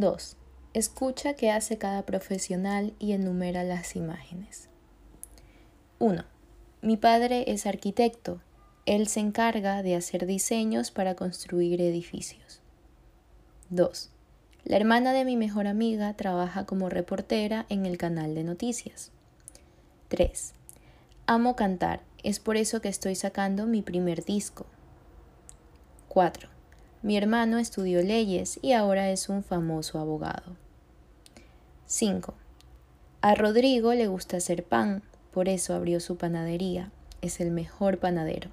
2. Escucha qué hace cada profesional y enumera las imágenes. 1. Mi padre es arquitecto. Él se encarga de hacer diseños para construir edificios. 2. La hermana de mi mejor amiga trabaja como reportera en el canal de noticias. 3. Amo cantar, es por eso que estoy sacando mi primer disco. 4. Mi hermano estudió leyes y ahora es un famoso abogado. 5. A Rodrigo le gusta hacer pan, por eso abrió su panadería. Es el mejor panadero.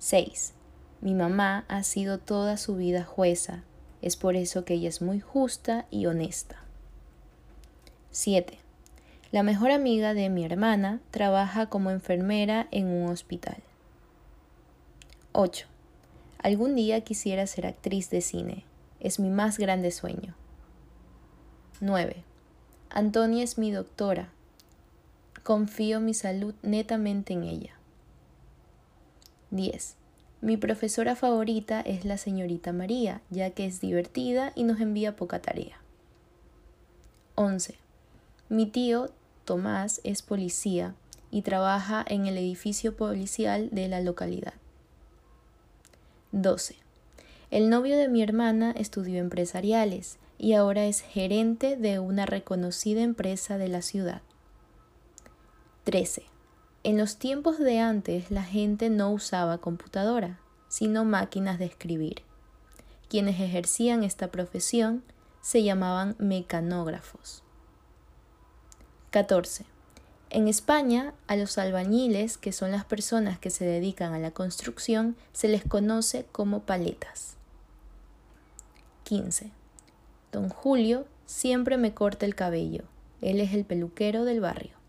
6. Mi mamá ha sido toda su vida jueza. Es por eso que ella es muy justa y honesta. 7. La mejor amiga de mi hermana trabaja como enfermera en un hospital. 8. Algún día quisiera ser actriz de cine. Es mi más grande sueño. 9. Antonia es mi doctora. Confío mi salud netamente en ella. 10. Mi profesora favorita es la señorita María, ya que es divertida y nos envía poca tarea. 11. Mi tío Tomás es policía y trabaja en el edificio policial de la localidad. 12. El novio de mi hermana estudió empresariales y ahora es gerente de una reconocida empresa de la ciudad. 13. En los tiempos de antes la gente no usaba computadora, sino máquinas de escribir. Quienes ejercían esta profesión se llamaban mecanógrafos. 14. En España, a los albañiles, que son las personas que se dedican a la construcción, se les conoce como paletas. 15. Don Julio siempre me corta el cabello. Él es el peluquero del barrio.